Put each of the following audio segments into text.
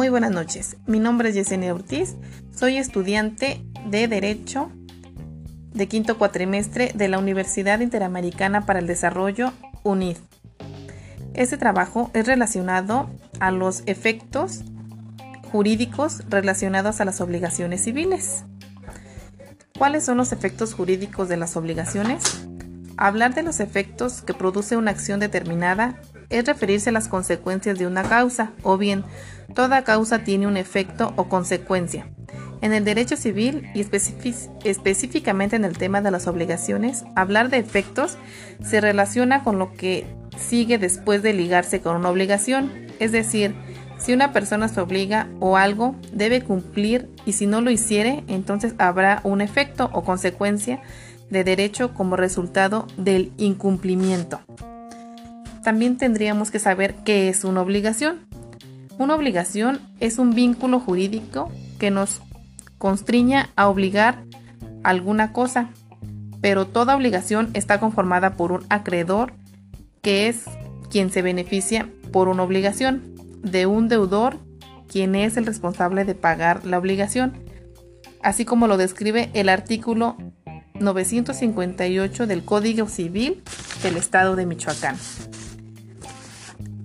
Muy buenas noches. Mi nombre es Yesenia Ortiz. Soy estudiante de Derecho de quinto cuatrimestre de la Universidad Interamericana para el Desarrollo, UNID. Este trabajo es relacionado a los efectos jurídicos relacionados a las obligaciones civiles. ¿Cuáles son los efectos jurídicos de las obligaciones? Hablar de los efectos que produce una acción determinada es referirse a las consecuencias de una causa, o bien toda causa tiene un efecto o consecuencia. En el derecho civil y específicamente en el tema de las obligaciones, hablar de efectos se relaciona con lo que sigue después de ligarse con una obligación, es decir, si una persona se obliga o algo debe cumplir y si no lo hiciere, entonces habrá un efecto o consecuencia de derecho como resultado del incumplimiento también tendríamos que saber qué es una obligación. Una obligación es un vínculo jurídico que nos constriña a obligar alguna cosa, pero toda obligación está conformada por un acreedor que es quien se beneficia por una obligación, de un deudor quien es el responsable de pagar la obligación, así como lo describe el artículo 958 del Código Civil del Estado de Michoacán.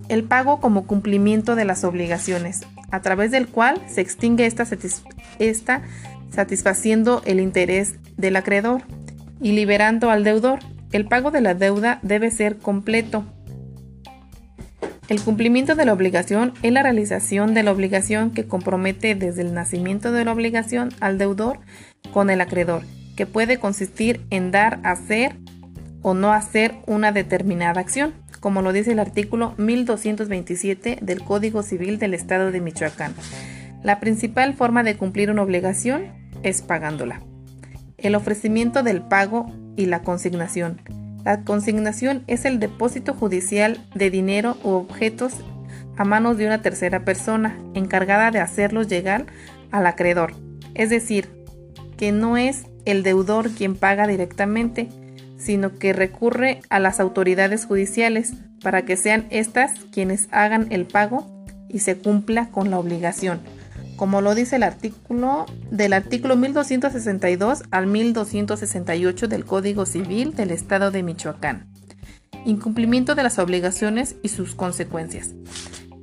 El pago como cumplimiento de las obligaciones, a través del cual se extingue esta, satisfaciendo el interés del acreedor y liberando al deudor. El pago de la deuda debe ser completo. El cumplimiento de la obligación es la realización de la obligación que compromete desde el nacimiento de la obligación al deudor con el acreedor, que puede consistir en dar, hacer o no hacer una determinada acción como lo dice el artículo 1227 del Código Civil del Estado de Michoacán. La principal forma de cumplir una obligación es pagándola. El ofrecimiento del pago y la consignación. La consignación es el depósito judicial de dinero u objetos a manos de una tercera persona encargada de hacerlos llegar al acreedor. Es decir, que no es el deudor quien paga directamente, sino que recurre a las autoridades judiciales para que sean éstas quienes hagan el pago y se cumpla con la obligación, como lo dice el artículo del artículo 1262 al 1268 del Código Civil del Estado de Michoacán. Incumplimiento de las obligaciones y sus consecuencias.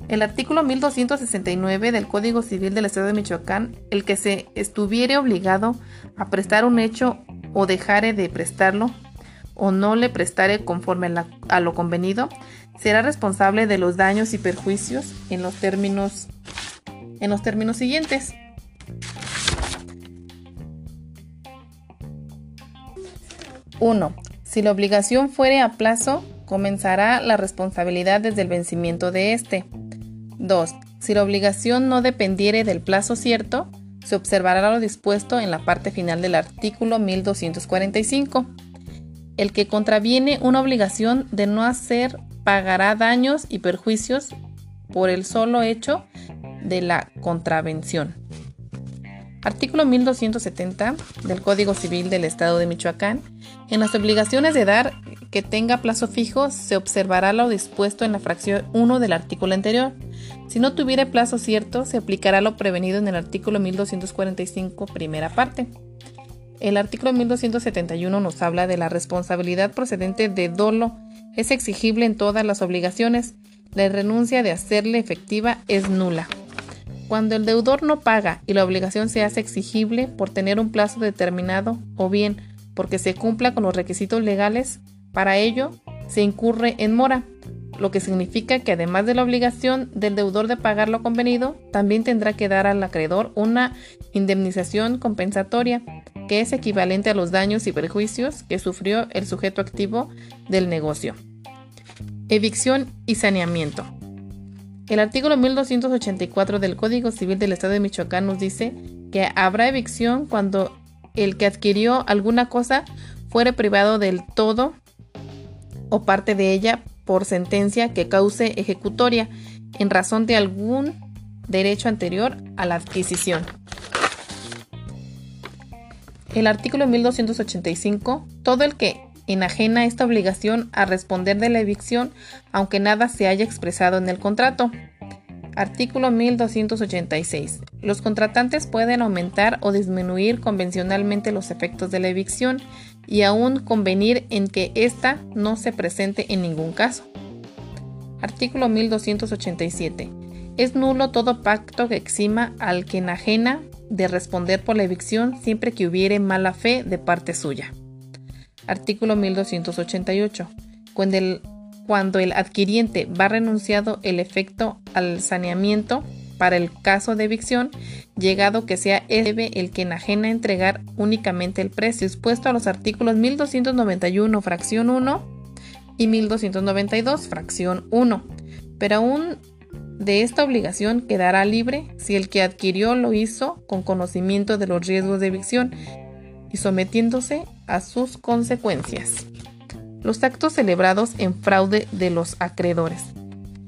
El artículo 1269 del Código Civil del Estado de Michoacán, el que se estuviere obligado a prestar un hecho o dejare de prestarlo, o no le prestare conforme a, lo convenido, será responsable de los daños y perjuicios en los términos, en los términos siguientes. 1. Si la obligación fuere a plazo, comenzará la responsabilidad desde el vencimiento de éste. 2. Si la obligación no dependiere del plazo cierto, se observará lo dispuesto en la parte final del artículo 1245. El que contraviene una obligación de no hacer pagará daños y perjuicios por el solo hecho de la contravención. Artículo 1270 del Código Civil del Estado de Michoacán. En las obligaciones de dar que tenga plazo fijo se observará lo dispuesto en la fracción 1 del artículo anterior. Si no tuviera plazo cierto, se aplicará lo prevenido en el artículo 1245, primera parte. El artículo 1271 nos habla de la responsabilidad procedente de dolo. Es exigible en todas las obligaciones. La renuncia de hacerle efectiva es nula. Cuando el deudor no paga y la obligación se hace exigible por tener un plazo determinado o bien porque se cumpla con los requisitos legales, para ello se incurre en mora, lo que significa que además de la obligación del deudor de pagar lo convenido, también tendrá que dar al acreedor una indemnización compensatoria que es equivalente a los daños y perjuicios que sufrió el sujeto activo del negocio. Evicción y saneamiento. El artículo 1284 del Código Civil del Estado de Michoacán nos dice que habrá evicción cuando el que adquirió alguna cosa fuere privado del todo o parte de ella por sentencia que cause ejecutoria en razón de algún derecho anterior a la adquisición. El artículo 1285, todo el que enajena esta obligación a responder de la evicción, aunque nada se haya expresado en el contrato. Artículo 1286. Los contratantes pueden aumentar o disminuir convencionalmente los efectos de la evicción y aún convenir en que ésta no se presente en ningún caso. Artículo 1287. Es nulo todo pacto que exima al que enajena de responder por la evicción siempre que hubiere mala fe de parte suya. Artículo 1288. Cuando el cuando el adquiriente va renunciado el efecto al saneamiento para el caso de evicción, llegado que sea debe el que enajena entregar únicamente el precio expuesto a los artículos 1291 fracción 1 y 1292 fracción 1, pero aún de esta obligación quedará libre si el que adquirió lo hizo con conocimiento de los riesgos de evicción y sometiéndose a sus consecuencias los actos celebrados en fraude de los acreedores.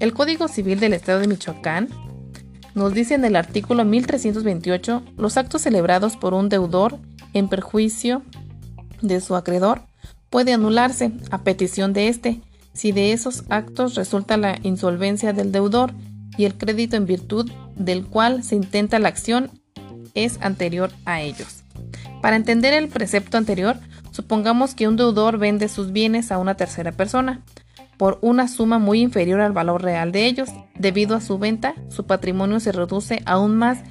El Código Civil del Estado de Michoacán nos dice en el artículo 1328 los actos celebrados por un deudor en perjuicio de su acreedor puede anularse a petición de éste si de esos actos resulta la insolvencia del deudor y el crédito en virtud del cual se intenta la acción es anterior a ellos. Para entender el precepto anterior, Supongamos que un deudor vende sus bienes a una tercera persona por una suma muy inferior al valor real de ellos. Debido a su venta, su patrimonio se reduce aún más,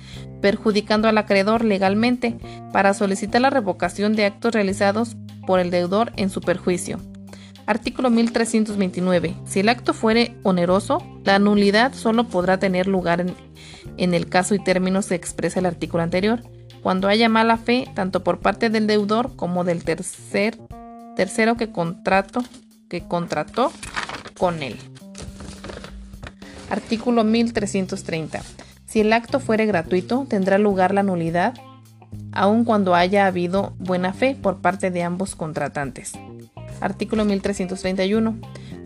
perjudicando al acreedor legalmente para solicitar la revocación de actos realizados por el deudor en su perjuicio. Artículo 1329. Si el acto fuere oneroso, la nulidad solo podrá tener lugar en, el caso y términos que expresa el artículo anterior cuando haya mala fe tanto por parte del deudor como del tercer, tercero que, que contrató con él. Artículo 1330. Si el acto fuere gratuito, tendrá lugar la nulidad, aun cuando haya habido buena fe por parte de ambos contratantes. Artículo 1331.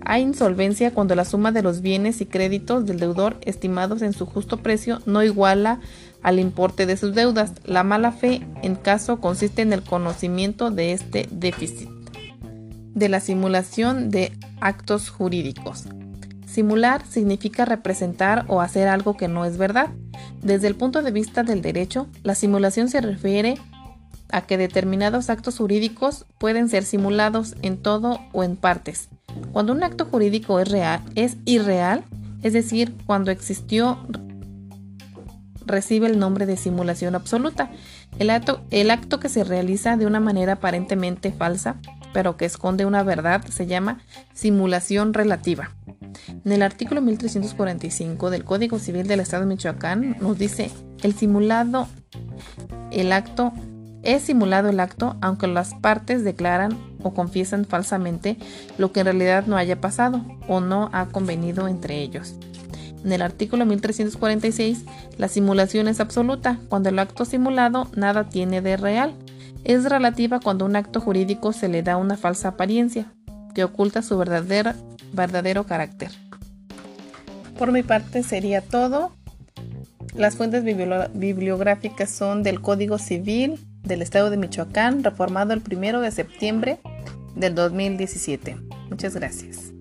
Hay insolvencia cuando la suma de los bienes y créditos del deudor estimados en su justo precio no iguala al importe de sus deudas. La mala fe, en caso, consiste en el conocimiento de este déficit. De la simulación de actos jurídicos. Simular significa representar o hacer algo que no es verdad. Desde el punto de vista del derecho, la simulación se refiere a que determinados actos jurídicos pueden ser simulados en todo o en partes. Cuando un acto jurídico es real, es irreal, es decir, cuando existió recibe el nombre de simulación absoluta. El acto, que se realiza de una manera aparentemente falsa, pero que esconde una verdad, se llama simulación relativa. En el artículo 1345 del Código Civil del Estado de Michoacán nos dice, el simulado, el acto, es simulado el acto aunque las partes declaran o confiesan falsamente lo que en realidad no haya pasado o no ha convenido entre ellos. En el artículo 1346, la simulación es absoluta cuando el acto simulado nada tiene de real. Es relativa cuando un acto jurídico se le da una falsa apariencia, que oculta su verdadero, verdadero carácter. Por mi parte sería todo. Las fuentes bibliográficas son del Código Civil del Estado de Michoacán, reformado el 1 de septiembre del 2017. Muchas gracias.